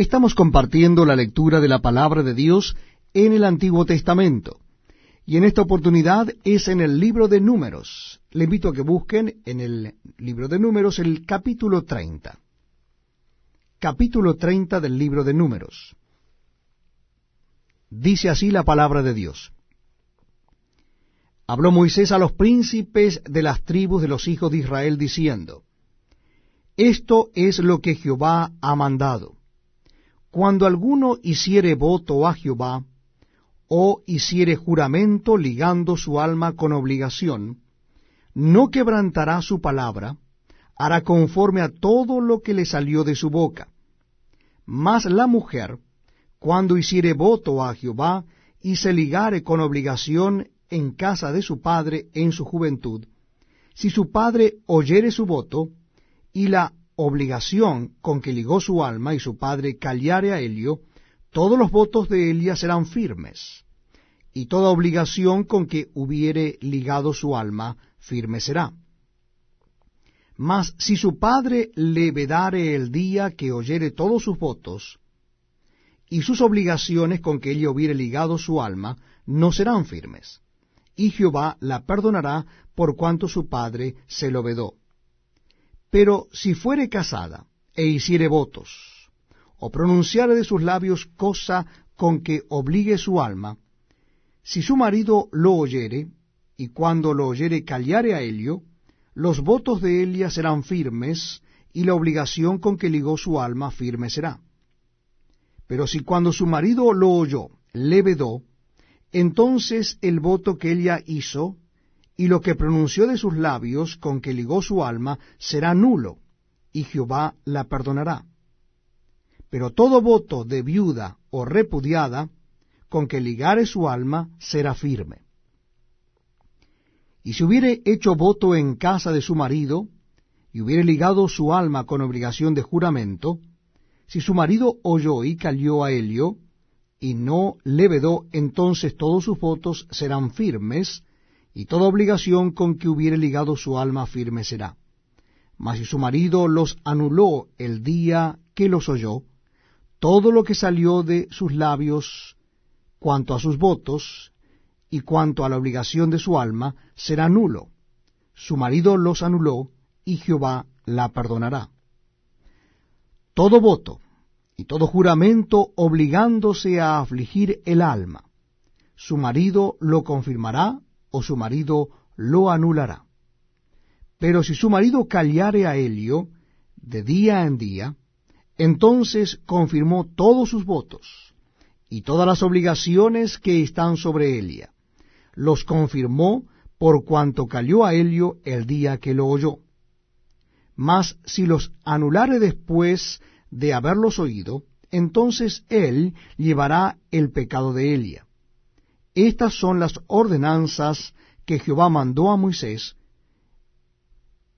Estamos compartiendo la lectura de la palabra de Dios en el Antiguo Testamento. Y en esta oportunidad es en el libro de Números. Le invito a que busquen en el libro de Números el capítulo 30. Capítulo 30 del libro de Números. Dice así la palabra de Dios. Habló Moisés a los príncipes de las tribus de los hijos de Israel diciendo, Esto es lo que Jehová ha mandado. Cuando alguno hiciere voto a Jehová, o hiciere juramento ligando su alma con obligación, no quebrantará su palabra, hará conforme a todo lo que le salió de su boca. Mas la mujer, cuando hiciere voto a Jehová, y se ligare con obligación en casa de su padre en su juventud, si su padre oyere su voto, y la obligación con que ligó su alma y su padre callare a Helio, todos los votos de Elia serán firmes, y toda obligación con que hubiere ligado su alma firme será. Mas si su padre le vedare el día que oyere todos sus votos, y sus obligaciones con que ella hubiere ligado su alma, no serán firmes, y Jehová la perdonará por cuanto su padre se lo vedó. Pero si fuere casada e hiciere votos, o pronunciare de sus labios cosa con que obligue su alma, si su marido lo oyere, y cuando lo oyere callare a Helio, los votos de Elia serán firmes, y la obligación con que ligó su alma firme será. Pero si cuando su marido lo oyó, le vedó, entonces el voto que ella hizo y lo que pronunció de sus labios con que ligó su alma será nulo, y Jehová la perdonará. Pero todo voto de viuda o repudiada con que ligare su alma será firme. Y si hubiere hecho voto en casa de su marido, y hubiere ligado su alma con obligación de juramento, si su marido oyó y calió a Helio, y no le vedó, entonces todos sus votos serán firmes, y toda obligación con que hubiere ligado su alma firme será. Mas si su marido los anuló el día que los oyó, todo lo que salió de sus labios cuanto a sus votos y cuanto a la obligación de su alma será nulo. Su marido los anuló y Jehová la perdonará. Todo voto y todo juramento obligándose a afligir el alma, su marido lo confirmará o su marido lo anulará. Pero si su marido callare a Helio de día en día, entonces confirmó todos sus votos y todas las obligaciones que están sobre Elia. Los confirmó por cuanto calló a Helio el día que lo oyó. Mas si los anulare después de haberlos oído, entonces él llevará el pecado de Elia. Estas son las ordenanzas que Jehová mandó a Moisés